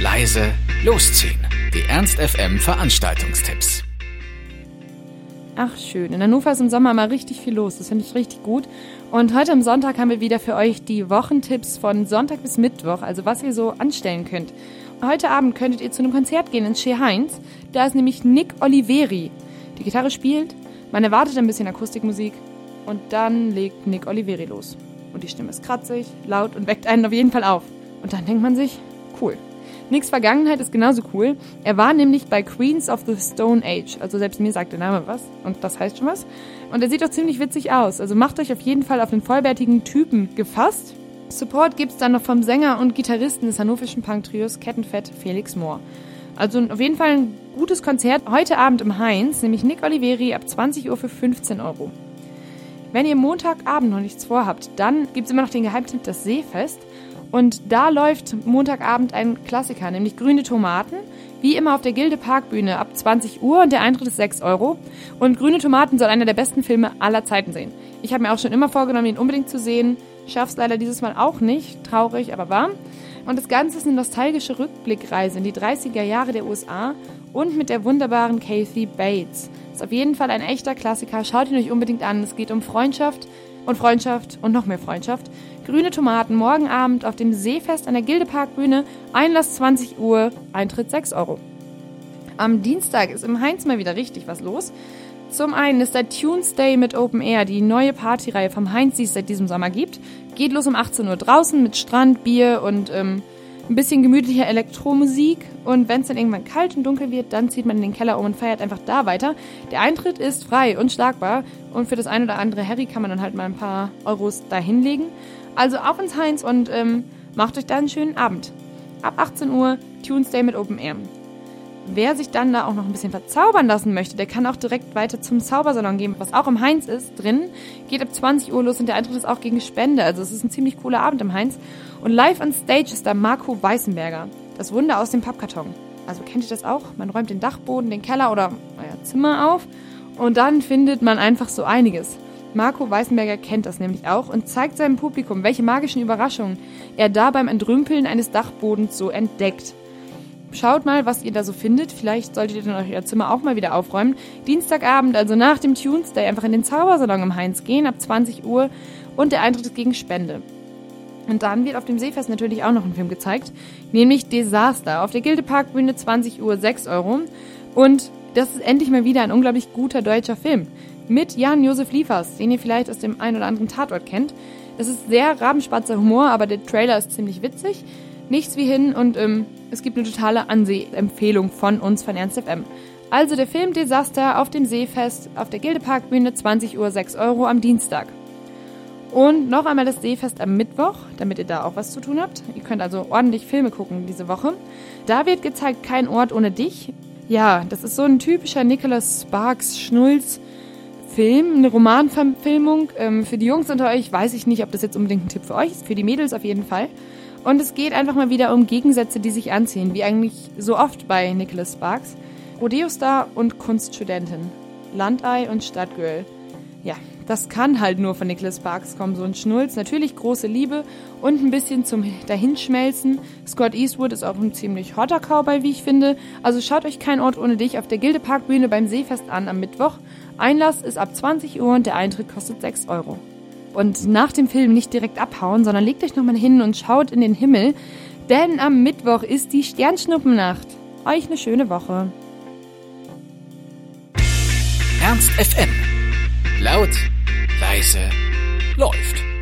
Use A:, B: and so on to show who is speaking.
A: leise, losziehen. Die Ernst FM Veranstaltungstipps.
B: Ach schön, in Hannover ist im Sommer mal richtig viel los, das finde ich richtig gut. Und heute am Sonntag haben wir wieder für euch die Wochentipps von Sonntag bis Mittwoch, also was ihr so anstellen könnt. Heute Abend könntet ihr zu einem Konzert gehen in Shea Heinz, da ist nämlich Nick Oliveri. Die Gitarre spielt, man erwartet ein bisschen Akustikmusik und dann legt Nick Oliveri los. Und die Stimme ist kratzig, laut und weckt einen auf jeden Fall auf. Und dann denkt man sich, cool. Nicks Vergangenheit ist genauso cool. Er war nämlich bei Queens of the Stone Age. Also selbst mir sagt der Name was. Und das heißt schon was. Und er sieht auch ziemlich witzig aus. Also macht euch auf jeden Fall auf den vollbärtigen Typen gefasst. Support gibt's dann noch vom Sänger und Gitarristen des hannoverschen Punk-Trios Kettenfett Felix Mohr. Also auf jeden Fall ein gutes Konzert heute Abend im Heinz, nämlich Nick Oliveri ab 20 Uhr für 15 Euro. Wenn ihr Montagabend noch nichts vorhabt, dann gibt's immer noch den Geheimtipp das Seefest. Und da läuft Montagabend ein Klassiker, nämlich Grüne Tomaten. Wie immer auf der Gilde Parkbühne ab 20 Uhr und der Eintritt ist 6 Euro. Und Grüne Tomaten soll einer der besten Filme aller Zeiten sein. Ich habe mir auch schon immer vorgenommen, ihn unbedingt zu sehen. Schaff's leider dieses Mal auch nicht. Traurig, aber wahr. Und das Ganze ist eine nostalgische Rückblickreise in die 30er Jahre der USA und mit der wunderbaren Kathy Bates. Ist auf jeden Fall ein echter Klassiker. Schaut ihn euch unbedingt an. Es geht um Freundschaft und Freundschaft und noch mehr Freundschaft. Grüne Tomaten morgen Abend auf dem Seefest an der Gildeparkbühne. Einlass 20 Uhr, Eintritt 6 Euro. Am Dienstag ist im Heinz mal wieder richtig was los. Zum einen ist der Tuesday mit Open Air, die neue Partyreihe vom Heinz, die es seit diesem Sommer gibt. Geht los um 18 Uhr draußen mit Strand, Bier und ähm, ein bisschen gemütlicher Elektromusik. Und wenn es dann irgendwann kalt und dunkel wird, dann zieht man in den Keller um und feiert einfach da weiter. Der Eintritt ist frei und schlagbar. Und für das ein oder andere Harry kann man dann halt mal ein paar Euros da hinlegen. Also auf ins Heinz und ähm, macht euch da einen schönen Abend. Ab 18 Uhr Tuesday mit Open Air. Wer sich dann da auch noch ein bisschen verzaubern lassen möchte, der kann auch direkt weiter zum Zaubersalon gehen, was auch im Heinz ist, drin. Geht ab 20 Uhr los und der Eintritt ist auch gegen Spende. Also es ist ein ziemlich cooler Abend im Heinz. Und live on stage ist da Marco Weißenberger. Das Wunder aus dem Pappkarton. Also kennt ihr das auch? Man räumt den Dachboden, den Keller oder euer Zimmer auf und dann findet man einfach so einiges. Marco Weißenberger kennt das nämlich auch und zeigt seinem Publikum, welche magischen Überraschungen er da beim Entrümpeln eines Dachbodens so entdeckt. Schaut mal, was ihr da so findet. Vielleicht solltet ihr dann euer Zimmer auch mal wieder aufräumen. Dienstagabend, also nach dem Tuesday, einfach in den Zaubersalon im Heinz gehen, ab 20 Uhr. Und der Eintritt ist gegen Spende. Und dann wird auf dem Seefest natürlich auch noch ein Film gezeigt, nämlich Desaster. Auf der Gildeparkbühne 20 Uhr 6 Euro. Und das ist endlich mal wieder ein unglaublich guter deutscher Film. Mit Jan-Josef Liefers, den ihr vielleicht aus dem einen oder anderen Tatort kennt. Es ist sehr rabenspatzer Humor, aber der Trailer ist ziemlich witzig. Nichts wie hin und ähm, es gibt eine totale Ansehempfehlung von uns von Ernst FM. Also der Film Desaster auf dem Seefest auf der Gildeparkbühne 20 Uhr 6 Euro am Dienstag. Und noch einmal das Seefest am Mittwoch, damit ihr da auch was zu tun habt. Ihr könnt also ordentlich Filme gucken diese Woche. Da wird gezeigt Kein Ort ohne dich. Ja, das ist so ein typischer Nicholas Sparks Schnulz Film, eine Romanverfilmung. Ähm, für die Jungs unter euch weiß ich nicht, ob das jetzt unbedingt ein Tipp für euch ist. Für die Mädels auf jeden Fall. Und es geht einfach mal wieder um Gegensätze, die sich anziehen, wie eigentlich so oft bei Nicholas Sparks. Rodeo-Star und Kunststudentin. Landei und Stadtgirl. Ja, das kann halt nur von Nicholas Sparks kommen, so ein Schnulz. Natürlich große Liebe und ein bisschen zum Dahinschmelzen. Scott Eastwood ist auch ein ziemlich hotter Cowboy, wie ich finde. Also schaut euch kein Ort ohne dich auf der Gildeparkbühne beim Seefest an am Mittwoch. Einlass ist ab 20 Uhr und der Eintritt kostet 6 Euro. Und nach dem Film nicht direkt abhauen, sondern legt euch nochmal hin und schaut in den Himmel, denn am Mittwoch ist die Sternschnuppennacht. Euch eine schöne Woche.
A: Ernst FM. Laut, leise, läuft.